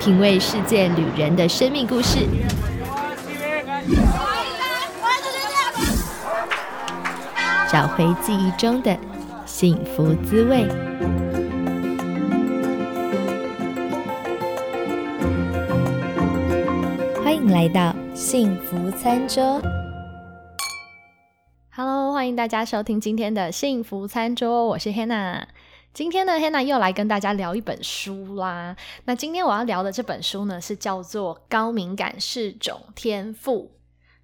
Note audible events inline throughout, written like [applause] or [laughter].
品味世界旅人的生命故事。找回记忆中的幸福滋味。欢迎来到幸福餐桌。Hello，欢迎大家收听今天的幸福餐桌，我是 Hannah。今天呢，Hanna 又来跟大家聊一本书啦。那今天我要聊的这本书呢，是叫做《高敏感是种天赋》。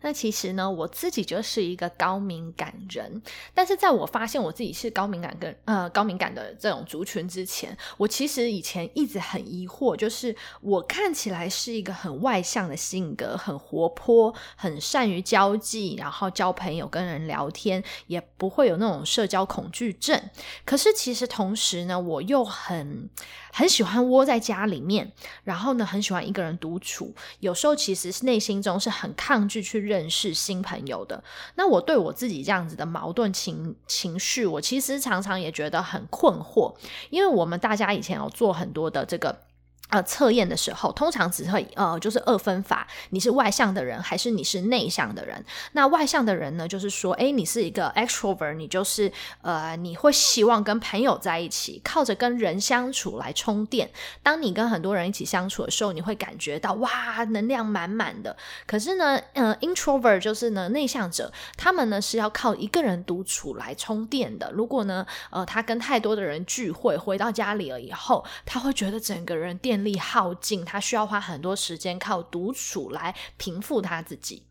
那其实呢，我自己就是一个高敏感人，但是在我发现我自己是高敏感跟呃高敏感的这种族群之前，我其实以前一直很疑惑，就是我看起来是一个很外向的性格，很活泼，很善于交际，然后交朋友、跟人聊天，也不会有那种社交恐惧症。可是其实同时呢，我又很很喜欢窝在家里面，然后呢，很喜欢一个人独处，有时候其实是内心中是很抗拒去认。认识新朋友的，那我对我自己这样子的矛盾情情绪，我其实常常也觉得很困惑，因为我们大家以前有做很多的这个。呃，测验的时候，通常只会呃，就是二分法，你是外向的人还是你是内向的人？那外向的人呢，就是说，哎，你是一个 extrovert，你就是呃，你会希望跟朋友在一起，靠着跟人相处来充电。当你跟很多人一起相处的时候，你会感觉到哇，能量满满的。可是呢，呃，introvert 就是呢，内向者，他们呢是要靠一个人独处来充电的。如果呢，呃，他跟太多的人聚会，回到家里了以后，他会觉得整个人电。力耗尽，他需要花很多时间靠独处来平复他自己。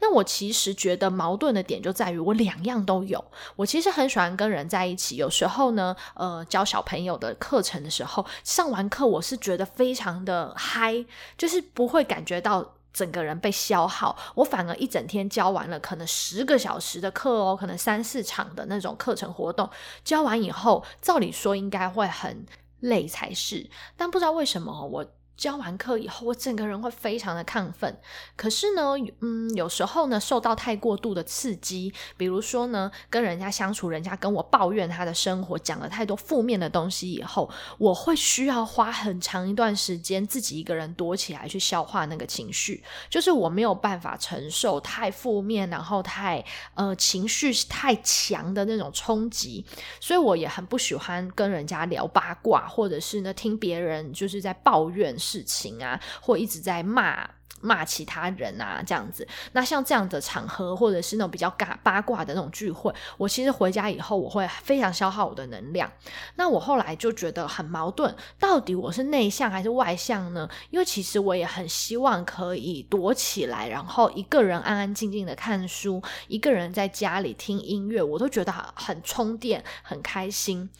那我其实觉得矛盾的点就在于我两样都有。我其实很喜欢跟人在一起，有时候呢，呃，教小朋友的课程的时候，上完课我是觉得非常的嗨，就是不会感觉到整个人被消耗。我反而一整天教完了，可能十个小时的课哦，可能三四场的那种课程活动，教完以后，照理说应该会很。累才是，但不知道为什么我。教完课以后，我整个人会非常的亢奋。可是呢，嗯，有时候呢，受到太过度的刺激，比如说呢，跟人家相处，人家跟我抱怨他的生活，讲了太多负面的东西以后，我会需要花很长一段时间自己一个人躲起来去消化那个情绪。就是我没有办法承受太负面，然后太呃情绪太强的那种冲击，所以我也很不喜欢跟人家聊八卦，或者是呢听别人就是在抱怨。事情啊，或一直在骂骂其他人啊，这样子。那像这样的场合，或者是那种比较尬八卦的那种聚会，我其实回家以后，我会非常消耗我的能量。那我后来就觉得很矛盾，到底我是内向还是外向呢？因为其实我也很希望可以躲起来，然后一个人安安静静的看书，一个人在家里听音乐，我都觉得很充电，很开心。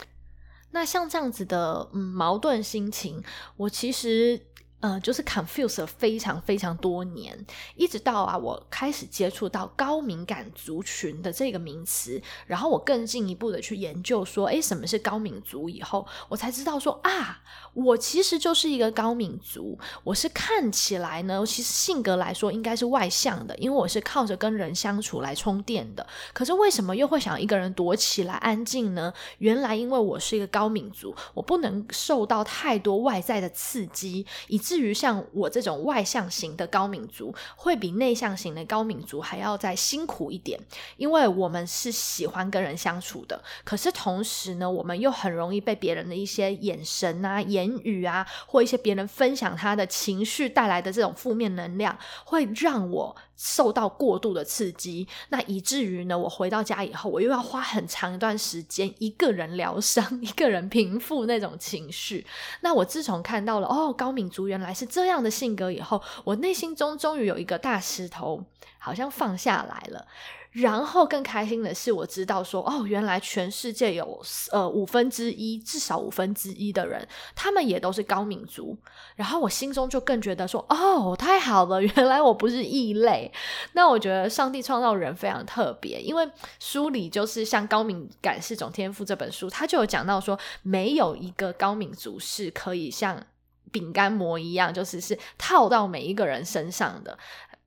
那像这样子的嗯矛盾心情，我其实。呃，就是 confuse 了非常非常多年，一直到啊，我开始接触到高敏感族群的这个名词，然后我更进一步的去研究说，哎，什么是高敏族？以后我才知道说啊，我其实就是一个高敏族。我是看起来呢，其实性格来说应该是外向的，因为我是靠着跟人相处来充电的。可是为什么又会想一个人躲起来安静呢？原来因为我是一个高敏族，我不能受到太多外在的刺激，以。至于像我这种外向型的高敏族，会比内向型的高敏族还要再辛苦一点，因为我们是喜欢跟人相处的，可是同时呢，我们又很容易被别人的一些眼神啊、言语啊，或一些别人分享他的情绪带来的这种负面能量，会让我。受到过度的刺激，那以至于呢，我回到家以后，我又要花很长一段时间一个人疗伤，[laughs] 一个人平复那种情绪。那我自从看到了哦，高敏竹原来是这样的性格以后，我内心中终于有一个大石头，好像放下来了。然后更开心的是，我知道说，哦，原来全世界有呃五分之一，至少五分之一的人，他们也都是高敏族。然后我心中就更觉得说，哦，太好了，[laughs] 原来我不是异类。那我觉得上帝创造人非常特别，因为书里就是像《高敏感是种天赋》这本书，他就有讲到说，没有一个高敏族是可以像饼干膜一样，就是是套到每一个人身上的。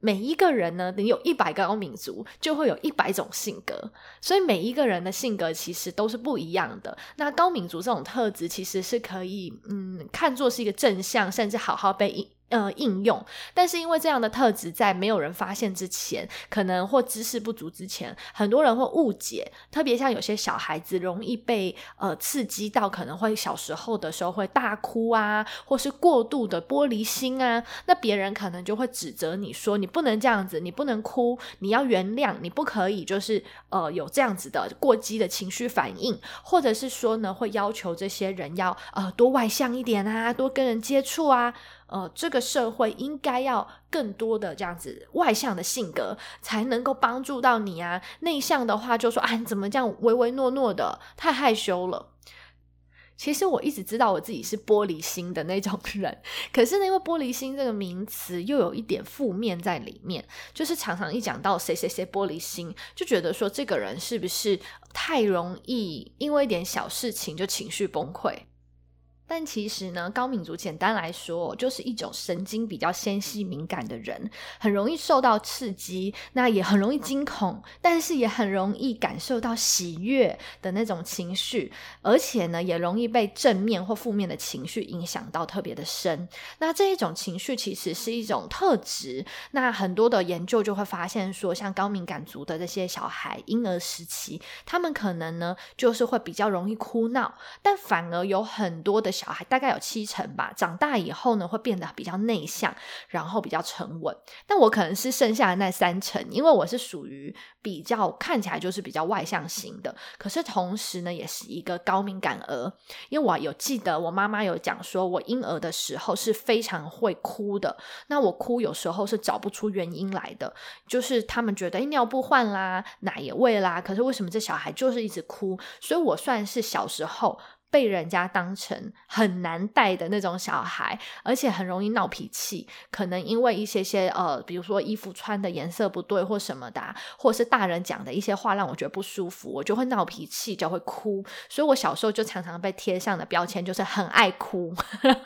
每一个人呢，你有一百个高敏族，就会有一百种性格，所以每一个人的性格其实都是不一样的。那高敏族这种特质，其实是可以嗯看作是一个正向，甚至好好被呃，应用，但是因为这样的特质在没有人发现之前，可能或知识不足之前，很多人会误解，特别像有些小孩子容易被呃刺激到，可能会小时候的时候会大哭啊，或是过度的玻璃心啊，那别人可能就会指责你说你不能这样子，你不能哭，你要原谅，你不可以就是呃有这样子的过激的情绪反应，或者是说呢会要求这些人要呃多外向一点啊，多跟人接触啊。呃，这个社会应该要更多的这样子外向的性格，才能够帮助到你啊。内向的话，就说啊，你怎么这样唯唯诺诺的，太害羞了。其实我一直知道我自己是玻璃心的那种人，可是呢，因为玻璃心这个名词又有一点负面在里面，就是常常一讲到谁谁谁玻璃心，就觉得说这个人是不是太容易因为一点小事情就情绪崩溃。但其实呢，高敏族简单来说，就是一种神经比较纤细敏感的人，很容易受到刺激，那也很容易惊恐，但是也很容易感受到喜悦的那种情绪，而且呢，也容易被正面或负面的情绪影响到特别的深。那这一种情绪其实是一种特质。那很多的研究就会发现说，像高敏感族的这些小孩，婴儿时期，他们可能呢，就是会比较容易哭闹，但反而有很多的。小孩大概有七成吧，长大以后呢，会变得比较内向，然后比较沉稳。但我可能是剩下的那三成，因为我是属于比较看起来就是比较外向型的，可是同时呢，也是一个高敏感儿。因为我有记得我妈妈有讲说，我婴儿的时候是非常会哭的。那我哭有时候是找不出原因来的，就是他们觉得哎尿布换啦，奶也喂啦，可是为什么这小孩就是一直哭？所以我算是小时候。被人家当成很难带的那种小孩，而且很容易闹脾气，可能因为一些些呃，比如说衣服穿的颜色不对或什么的，或者是大人讲的一些话让我觉得不舒服，我就会闹脾气，就会哭。所以我小时候就常常被贴上的标签就是很爱哭。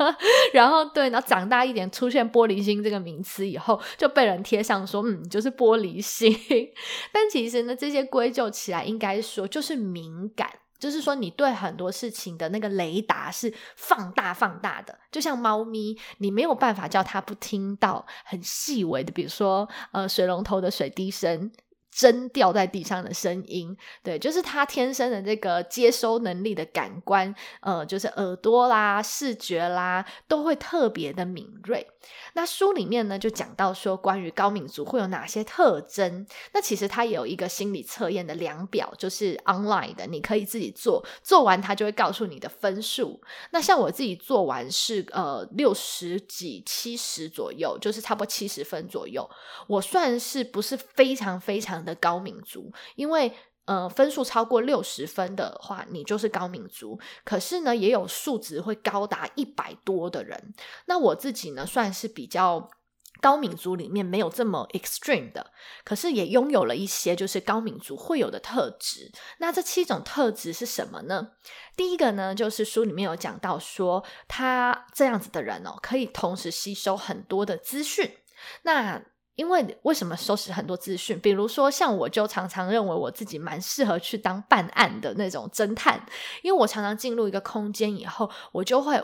[laughs] 然后对，然后长大一点出现玻璃心这个名词以后，就被人贴上说嗯，就是玻璃心。[laughs] 但其实呢，这些归咎起来应该说就是敏感。就是说，你对很多事情的那个雷达是放大放大的，就像猫咪，你没有办法叫它不听到很细微的，比如说呃水龙头的水滴声。针掉在地上的声音，对，就是他天生的这个接收能力的感官，呃，就是耳朵啦、视觉啦，都会特别的敏锐。那书里面呢，就讲到说，关于高敏族会有哪些特征？那其实它有一个心理测验的量表，就是 online 的，你可以自己做，做完它就会告诉你的分数。那像我自己做完是呃六十几、七十左右，就是差不多七十分左右。我算是不是非常非常。的高敏族，因为呃分数超过六十分的话，你就是高敏族。可是呢，也有数值会高达一百多的人。那我自己呢，算是比较高敏族里面没有这么 extreme 的，可是也拥有了一些就是高敏族会有的特质。那这七种特质是什么呢？第一个呢，就是书里面有讲到说，他这样子的人哦，可以同时吸收很多的资讯。那因为为什么收拾很多资讯？比如说，像我就常常认为我自己蛮适合去当办案的那种侦探，因为我常常进入一个空间以后，我就会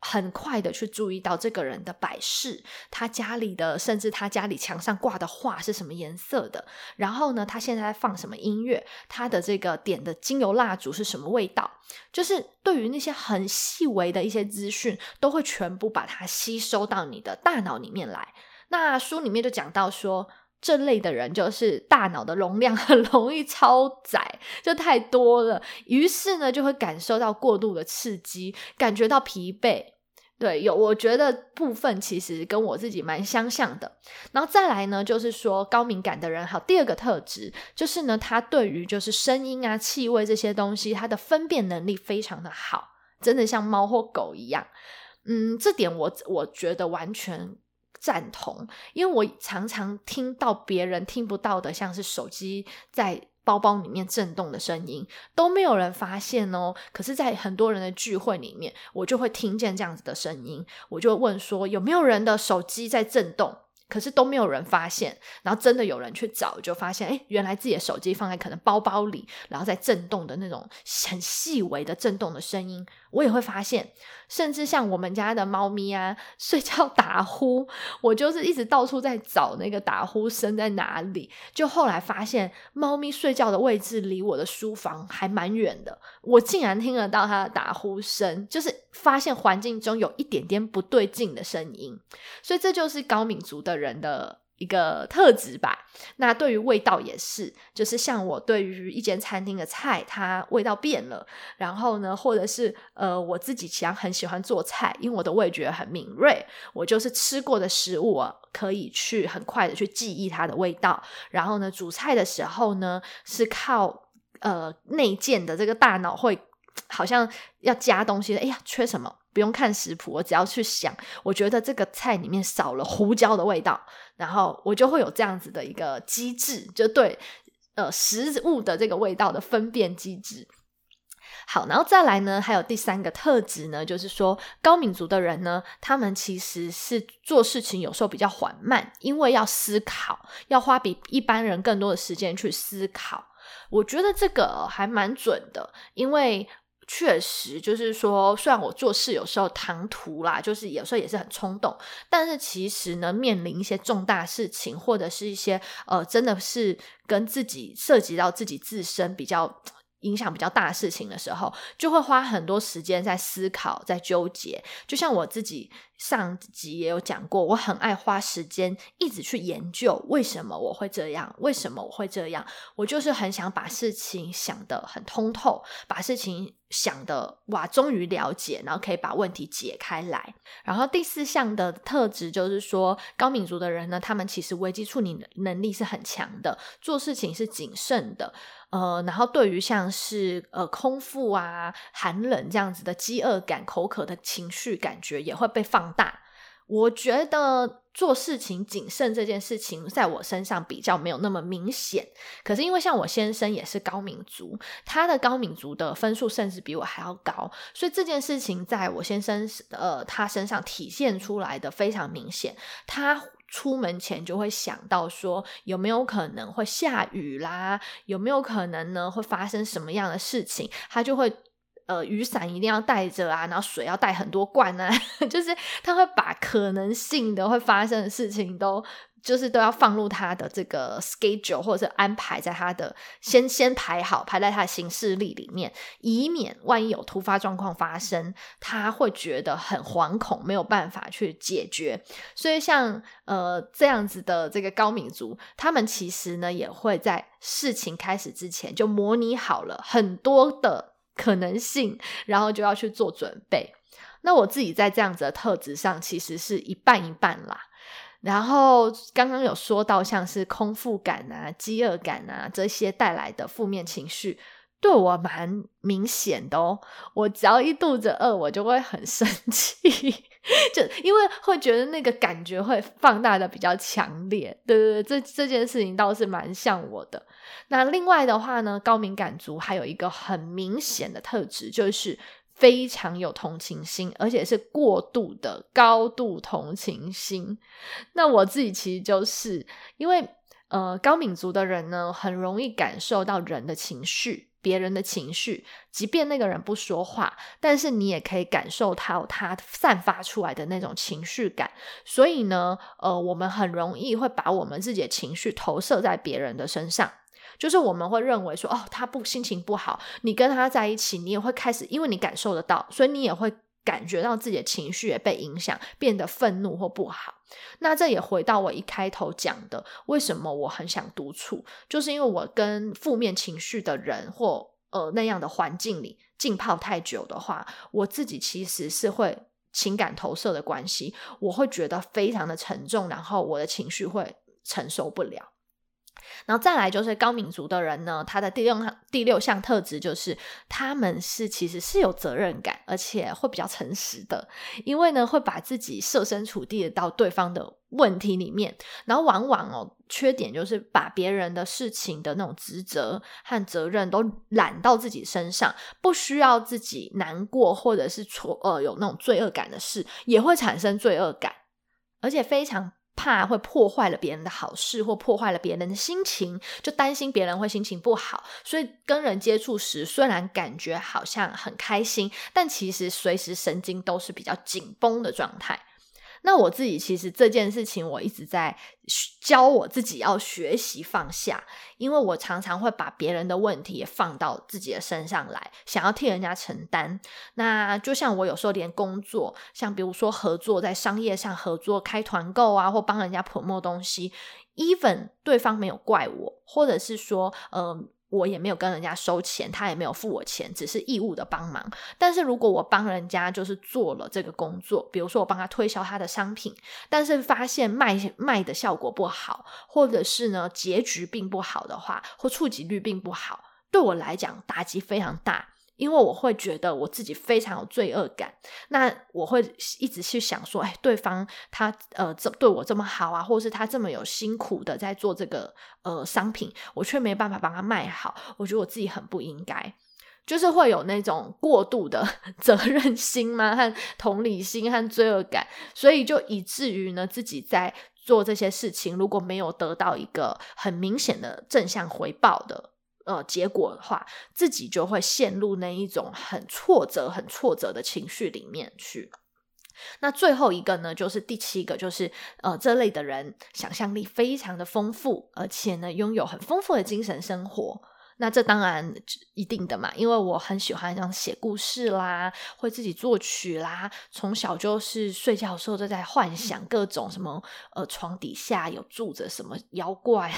很快的去注意到这个人的摆饰，他家里的，甚至他家里墙上挂的画是什么颜色的，然后呢，他现在在放什么音乐，他的这个点的精油蜡烛是什么味道，就是对于那些很细微的一些资讯，都会全部把它吸收到你的大脑里面来。那书里面就讲到说，这类的人就是大脑的容量很 [laughs] 容易超载，就太多了，于是呢就会感受到过度的刺激，感觉到疲惫。对，有我觉得部分其实跟我自己蛮相像的。然后再来呢，就是说高敏感的人，好，第二个特质就是呢，他对于就是声音啊、气味这些东西，他的分辨能力非常的好，真的像猫或狗一样。嗯，这点我我觉得完全。赞同，因为我常常听到别人听不到的，像是手机在包包里面震动的声音，都没有人发现哦。可是，在很多人的聚会里面，我就会听见这样子的声音，我就问说有没有人的手机在震动？可是都没有人发现，然后真的有人去找，就发现，哎，原来自己的手机放在可能包包里，然后在震动的那种很细微的震动的声音，我也会发现。甚至像我们家的猫咪啊，[laughs] 睡觉打呼，我就是一直到处在找那个打呼声在哪里。就后来发现，猫咪睡觉的位置离我的书房还蛮远的，我竟然听得到它的打呼声，就是发现环境中有一点点不对劲的声音。所以这就是高敏族的人的。一个特质吧。那对于味道也是，就是像我对于一间餐厅的菜，它味道变了，然后呢，或者是呃，我自己其实很喜欢做菜，因为我的味觉很敏锐，我就是吃过的食物啊，可以去很快的去记忆它的味道。然后呢，煮菜的时候呢，是靠呃内建的这个大脑会好像要加东西，哎呀，缺什么？不用看食谱，我只要去想，我觉得这个菜里面少了胡椒的味道，然后我就会有这样子的一个机制，就对呃食物的这个味道的分辨机制。好，然后再来呢，还有第三个特质呢，就是说高敏族的人呢，他们其实是做事情有时候比较缓慢，因为要思考，要花比一般人更多的时间去思考。我觉得这个还蛮准的，因为。确实，就是说，虽然我做事有时候唐突啦，就是有时候也是很冲动，但是其实呢，面临一些重大事情，或者是一些呃，真的是跟自己涉及到自己自身比较。影响比较大事情的时候，就会花很多时间在思考、在纠结。就像我自己上集也有讲过，我很爱花时间一直去研究为什么我会这样，为什么我会这样。我就是很想把事情想得很通透，把事情想的哇，终于了解，然后可以把问题解开来。然后第四项的特质就是说，高敏族的人呢，他们其实危机处理能力是很强的，做事情是谨慎的。呃，然后对于像是呃空腹啊、寒冷这样子的饥饿感、口渴的情绪感觉也会被放大。我觉得做事情谨慎这件事情，在我身上比较没有那么明显。可是因为像我先生也是高敏族，他的高敏族的分数甚至比我还要高，所以这件事情在我先生呃他身上体现出来的非常明显。他。出门前就会想到说有没有可能会下雨啦，有没有可能呢会发生什么样的事情，他就会呃雨伞一定要带着啊，然后水要带很多罐啊，[laughs] 就是他会把可能性的会发生的事情都。就是都要放入他的这个 schedule，或者是安排在他的先先排好，排在他的行事历里面，以免万一有突发状况发生，他会觉得很惶恐，没有办法去解决。所以像呃这样子的这个高敏族，他们其实呢也会在事情开始之前就模拟好了很多的可能性，然后就要去做准备。那我自己在这样子的特质上，其实是一半一半啦。然后刚刚有说到，像是空腹感啊、饥饿感啊这些带来的负面情绪，对我蛮明显的哦。我只要一肚子饿，我就会很生气，[laughs] 就因为会觉得那个感觉会放大的比较强烈。对对对，这这件事情倒是蛮像我的。那另外的话呢，高敏感族还有一个很明显的特质，就是。非常有同情心，而且是过度的高度同情心。那我自己其实就是因为，呃，高敏族的人呢，很容易感受到人的情绪、别人的情绪，即便那个人不说话，但是你也可以感受到他散发出来的那种情绪感。所以呢，呃，我们很容易会把我们自己的情绪投射在别人的身上。就是我们会认为说，哦，他不心情不好，你跟他在一起，你也会开始，因为你感受得到，所以你也会感觉到自己的情绪也被影响，变得愤怒或不好。那这也回到我一开头讲的，为什么我很想独处，就是因为我跟负面情绪的人或呃那样的环境里浸泡太久的话，我自己其实是会情感投射的关系，我会觉得非常的沉重，然后我的情绪会承受不了。然后再来就是高敏族的人呢，他的第六第六项特质就是他们是其实是有责任感，而且会比较诚实的，因为呢会把自己设身处地的到对方的问题里面，然后往往哦缺点就是把别人的事情的那种职责和责任都揽到自己身上，不需要自己难过或者是错呃有那种罪恶感的事，也会产生罪恶感，而且非常。怕会破坏了别人的好事，或破坏了别人的心情，就担心别人会心情不好，所以跟人接触时，虽然感觉好像很开心，但其实随时神经都是比较紧绷的状态。那我自己其实这件事情，我一直在教我自己要学习放下，因为我常常会把别人的问题也放到自己的身上来，想要替人家承担。那就像我有时候连工作，像比如说合作在商业上合作开团购啊，或帮人家 promo 东西，even 对方没有怪我，或者是说，嗯。我也没有跟人家收钱，他也没有付我钱，只是义务的帮忙。但是如果我帮人家就是做了这个工作，比如说我帮他推销他的商品，但是发现卖卖的效果不好，或者是呢结局并不好的话，或触及率并不好，对我来讲打击非常大。因为我会觉得我自己非常有罪恶感，那我会一直去想说，哎，对方他呃这对我这么好啊，或是他这么有辛苦的在做这个呃商品，我却没办法帮他卖好，我觉得我自己很不应该，就是会有那种过度的 [laughs] 责任心嘛，和同理心和罪恶感，所以就以至于呢，自己在做这些事情，如果没有得到一个很明显的正向回报的。呃，结果的话，自己就会陷入那一种很挫折、很挫折的情绪里面去。那最后一个呢，就是第七个，就是呃，这类的人想象力非常的丰富，而且呢，拥有很丰富的精神生活。那这当然一定的嘛，因为我很喜欢像写故事啦，会自己作曲啦，从小就是睡觉的时候都在幻想各种什么，呃，床底下有住着什么妖怪，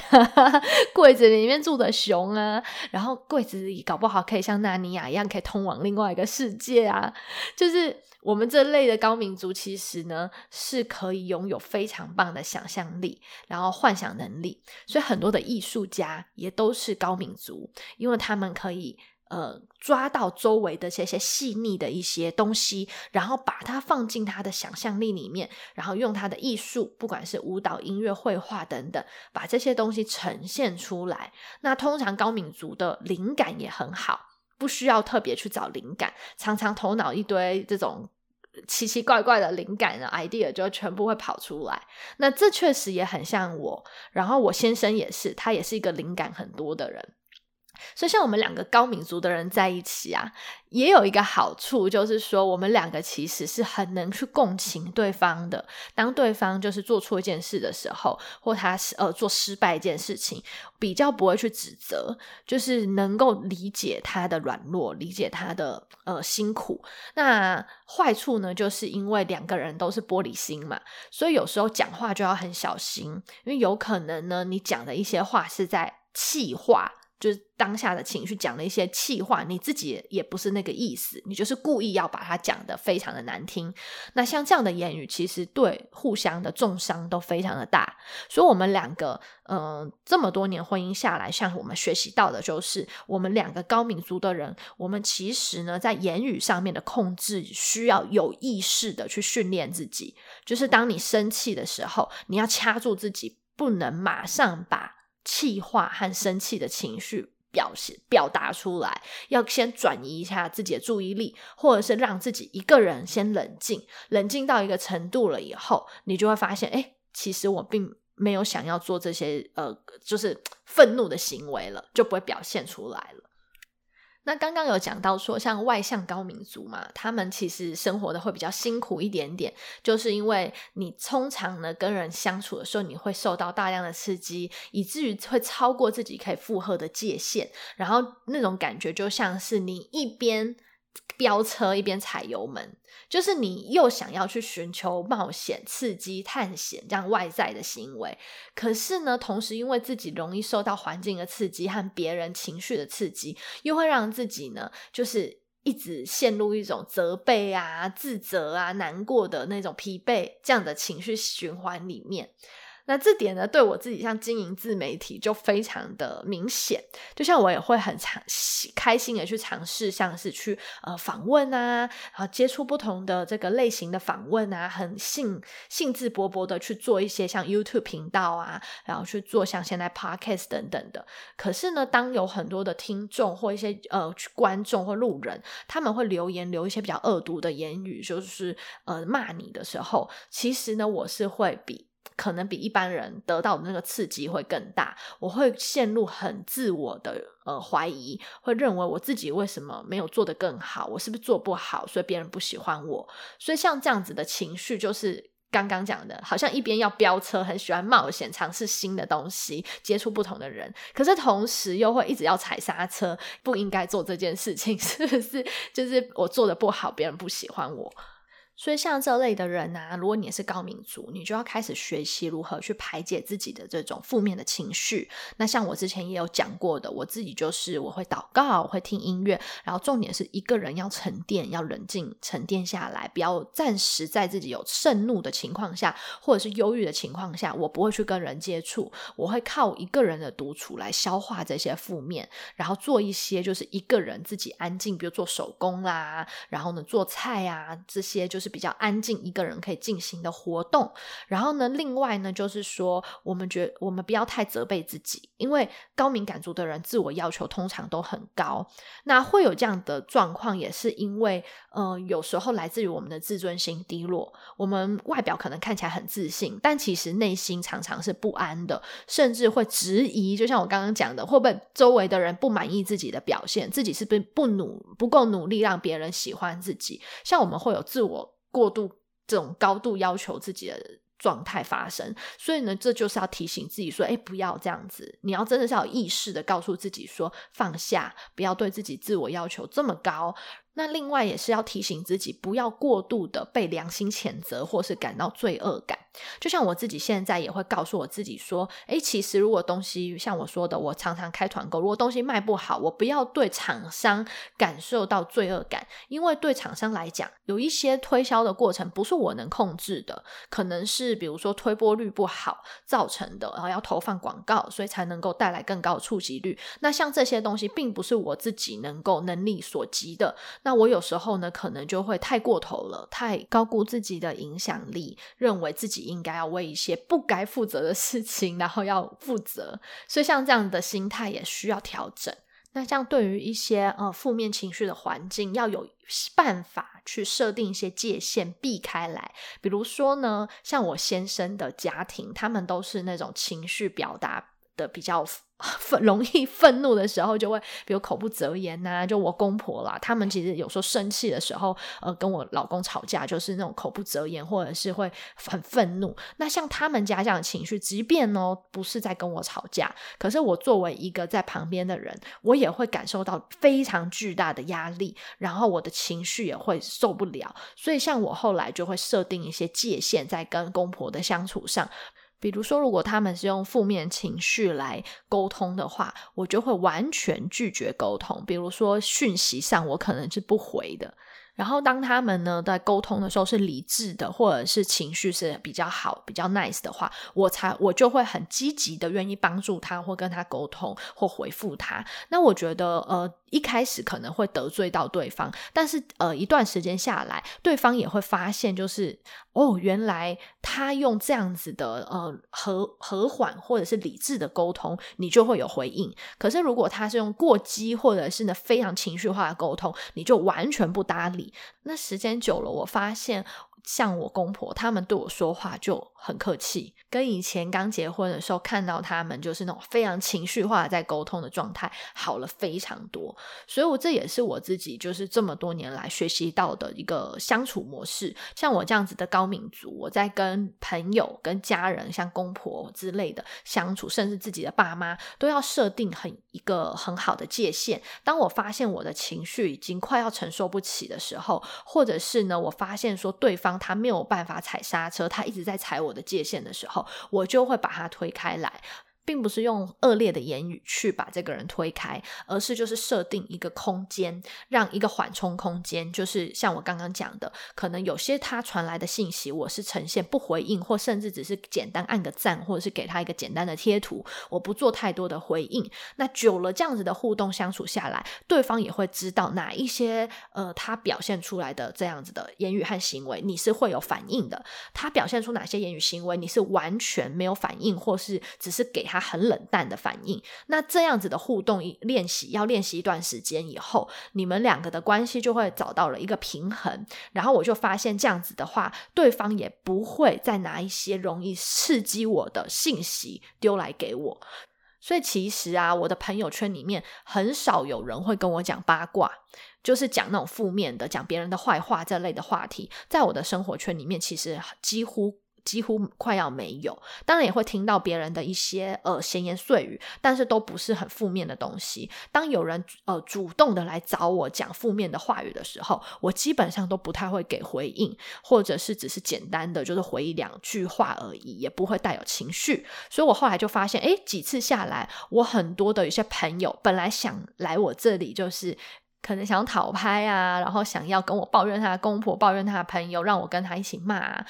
[laughs] 柜子里面住着熊啊，然后柜子里搞不好可以像纳尼亚一样，可以通往另外一个世界啊，就是。我们这类的高民族，其实呢是可以拥有非常棒的想象力，然后幻想能力。所以很多的艺术家也都是高民族，因为他们可以呃抓到周围的这些细腻的一些东西，然后把它放进他的想象力里面，然后用他的艺术，不管是舞蹈、音乐、绘画等等，把这些东西呈现出来。那通常高敏族的灵感也很好，不需要特别去找灵感，常常头脑一堆这种。奇奇怪怪的灵感的 idea 就全部会跑出来，那这确实也很像我。然后我先生也是，他也是一个灵感很多的人。所以，像我们两个高民族的人在一起啊，也有一个好处，就是说我们两个其实是很能去共情对方的。当对方就是做错一件事的时候，或他是呃做失败一件事情，比较不会去指责，就是能够理解他的软弱，理解他的呃辛苦。那坏处呢，就是因为两个人都是玻璃心嘛，所以有时候讲话就要很小心，因为有可能呢，你讲的一些话是在气话。就是当下的情绪讲了一些气话，你自己也不是那个意思，你就是故意要把它讲的非常的难听。那像这样的言语，其实对互相的重伤都非常的大。所以，我们两个，嗯，这么多年婚姻下来，像我们学习到的就是，我们两个高敏族的人，我们其实呢，在言语上面的控制，需要有意识的去训练自己。就是当你生气的时候，你要掐住自己，不能马上把。气化和生气的情绪表现表达出来，要先转移一下自己的注意力，或者是让自己一个人先冷静，冷静到一个程度了以后，你就会发现，哎，其实我并没有想要做这些呃，就是愤怒的行为了，就不会表现出来了。那刚刚有讲到说，像外向高民族嘛，他们其实生活的会比较辛苦一点点，就是因为你通常呢跟人相处的时候，你会受到大量的刺激，以至于会超过自己可以负荷的界限，然后那种感觉就像是你一边。飙车一边踩油门，就是你又想要去寻求冒险、刺激、探险这样外在的行为，可是呢，同时因为自己容易受到环境的刺激和别人情绪的刺激，又会让自己呢，就是一直陷入一种责备啊、自责啊、难过的那种疲惫这样的情绪循环里面。那这点呢，对我自己像经营自媒体就非常的明显。就像我也会很尝开心的去尝试，像是去呃访问啊，然后接触不同的这个类型的访问啊，很兴兴致勃勃的去做一些像 YouTube 频道啊，然后去做像现在 Podcast 等等的。可是呢，当有很多的听众或一些呃观众或路人，他们会留言留一些比较恶毒的言语，就是呃骂你的时候，其实呢，我是会比。可能比一般人得到的那个刺激会更大，我会陷入很自我的呃怀疑，会认为我自己为什么没有做得更好，我是不是做不好，所以别人不喜欢我，所以像这样子的情绪就是。刚刚讲的，好像一边要飙车，很喜欢冒险，尝试新的东西，接触不同的人，可是同时又会一直要踩刹车，不应该做这件事情，[laughs] 是不是？就是我做的不好，别人不喜欢我。所以像这类的人啊，如果你也是高敏族，你就要开始学习如何去排解自己的这种负面的情绪。那像我之前也有讲过的，我自己就是我会祷告，会听音乐，然后重点是一个人要沉淀，要冷静沉淀下来，不要暂时在自己有盛怒的情况下，或者是忧郁的情况下，我不会去跟人接触，我会靠一个人的独处来消化这些负面，然后做一些就是一个人自己安静，比如做手工啦，然后呢做菜啊这些就是。是比较安静一个人可以进行的活动。然后呢，另外呢，就是说，我们觉我们不要太责备自己，因为高敏感族的人自我要求通常都很高。那会有这样的状况，也是因为，呃，有时候来自于我们的自尊心低落。我们外表可能看起来很自信，但其实内心常常是不安的，甚至会质疑。就像我刚刚讲的，会不会周围的人不满意自己的表现，自己是不是不努不够努力让别人喜欢自己？像我们会有自我。过度这种高度要求自己的状态发生，所以呢，这就是要提醒自己说：“哎，不要这样子。你要真的是要有意识的告诉自己说，放下，不要对自己自我要求这么高。”那另外也是要提醒自己，不要过度的被良心谴责，或是感到罪恶感。就像我自己现在也会告诉我自己说：“诶，其实如果东西像我说的，我常常开团购，如果东西卖不好，我不要对厂商感受到罪恶感，因为对厂商来讲，有一些推销的过程不是我能控制的，可能是比如说推播率不好造成的，然后要投放广告，所以才能够带来更高的触及率。那像这些东西，并不是我自己能够能力所及的。”那我有时候呢，可能就会太过头了，太高估自己的影响力，认为自己应该要为一些不该负责的事情，然后要负责。所以像这样的心态也需要调整。那像对于一些呃负面情绪的环境，要有办法去设定一些界限，避开来。比如说呢，像我先生的家庭，他们都是那种情绪表达的比较。愤 [laughs] 容易愤怒的时候，就会比如口不择言呐。就我公婆啦，他们其实有时候生气的时候，呃，跟我老公吵架，就是那种口不择言，或者是会很愤怒。那像他们家这样的情绪，即便哦不是在跟我吵架，可是我作为一个在旁边的人，我也会感受到非常巨大的压力，然后我的情绪也会受不了。所以像我后来就会设定一些界限，在跟公婆的相处上。比如说，如果他们是用负面情绪来沟通的话，我就会完全拒绝沟通。比如说，讯息上我可能是不回的。然后，当他们呢在沟通的时候是理智的，或者是情绪是比较好、比较 nice 的话，我才我就会很积极的愿意帮助他，或跟他沟通，或回复他。那我觉得，呃，一开始可能会得罪到对方，但是呃，一段时间下来，对方也会发现，就是哦，原来他用这样子的呃和和缓或者是理智的沟通，你就会有回应。可是如果他是用过激或者是呢非常情绪化的沟通，你就完全不搭理。那时间久了，我发现。像我公婆，他们对我说话就很客气，跟以前刚结婚的时候看到他们就是那种非常情绪化在沟通的状态好了非常多。所以，我这也是我自己就是这么多年来学习到的一个相处模式。像我这样子的高敏族，我在跟朋友、跟家人，像公婆之类的相处，甚至自己的爸妈，都要设定很一个很好的界限。当我发现我的情绪已经快要承受不起的时候，或者是呢，我发现说对方。他没有办法踩刹车，他一直在踩我的界限的时候，我就会把他推开来。并不是用恶劣的言语去把这个人推开，而是就是设定一个空间，让一个缓冲空间。就是像我刚刚讲的，可能有些他传来的信息，我是呈现不回应，或甚至只是简单按个赞，或者是给他一个简单的贴图，我不做太多的回应。那久了这样子的互动相处下来，对方也会知道哪一些呃他表现出来的这样子的言语和行为，你是会有反应的。他表现出哪些言语行为，你是完全没有反应，或是只是给。他很冷淡的反应。那这样子的互动练习要练习一段时间以后，你们两个的关系就会找到了一个平衡。然后我就发现这样子的话，对方也不会再拿一些容易刺激我的信息丢来给我。所以其实啊，我的朋友圈里面很少有人会跟我讲八卦，就是讲那种负面的、讲别人的坏话这类的话题。在我的生活圈里面，其实几乎。几乎快要没有，当然也会听到别人的一些呃闲言碎语，但是都不是很负面的东西。当有人呃主动的来找我讲负面的话语的时候，我基本上都不太会给回应，或者是只是简单的就是回一两句话而已，也不会带有情绪。所以我后来就发现，哎，几次下来，我很多的一些朋友本来想来我这里，就是可能想讨拍啊，然后想要跟我抱怨他的公婆，抱怨他的朋友，让我跟他一起骂。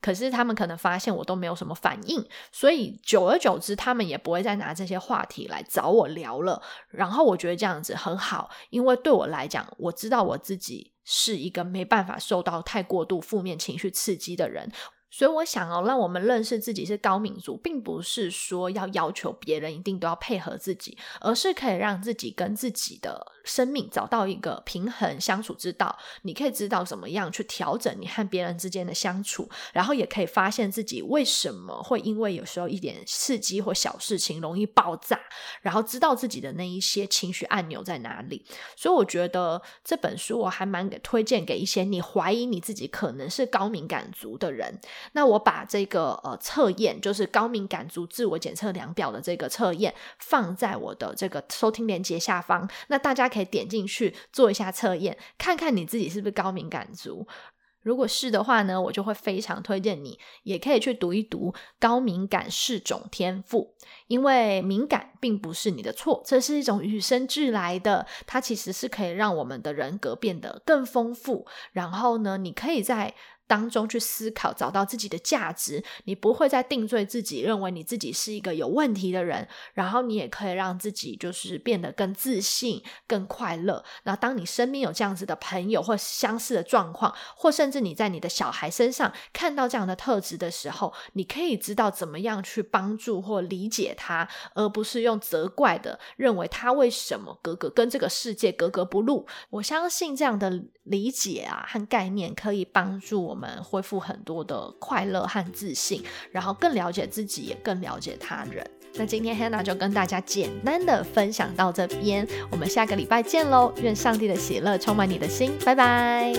可是他们可能发现我都没有什么反应，所以久而久之，他们也不会再拿这些话题来找我聊了。然后我觉得这样子很好，因为对我来讲，我知道我自己是一个没办法受到太过度负面情绪刺激的人。所以我想哦，让我们认识自己是高敏族，并不是说要要求别人一定都要配合自己，而是可以让自己跟自己的生命找到一个平衡相处之道。你可以知道怎么样去调整你和别人之间的相处，然后也可以发现自己为什么会因为有时候一点刺激或小事情容易爆炸，然后知道自己的那一些情绪按钮在哪里。所以我觉得这本书我还蛮给推荐给一些你怀疑你自己可能是高敏感族的人。那我把这个呃测验，就是高敏感族自我检测量表的这个测验，放在我的这个收听链接下方。那大家可以点进去做一下测验，看看你自己是不是高敏感族。如果是的话呢，我就会非常推荐你，也可以去读一读《高敏感是种天赋》，因为敏感并不是你的错，这是一种与生俱来的，它其实是可以让我们的人格变得更丰富。然后呢，你可以在当中去思考，找到自己的价值，你不会再定罪自己，认为你自己是一个有问题的人。然后你也可以让自己就是变得更自信、更快乐。那当你身边有这样子的朋友或相似的状况，或甚至你在你的小孩身上看到这样的特质的时候，你可以知道怎么样去帮助或理解他，而不是用责怪的认为他为什么格格跟这个世界格格不入。我相信这样的理解啊和概念可以帮助我们。恢复很多的快乐和自信，然后更了解自己，也更了解他人。那今天 Hannah 就跟大家简单的分享到这边，我们下个礼拜见喽！愿上帝的喜乐充满你的心，拜拜。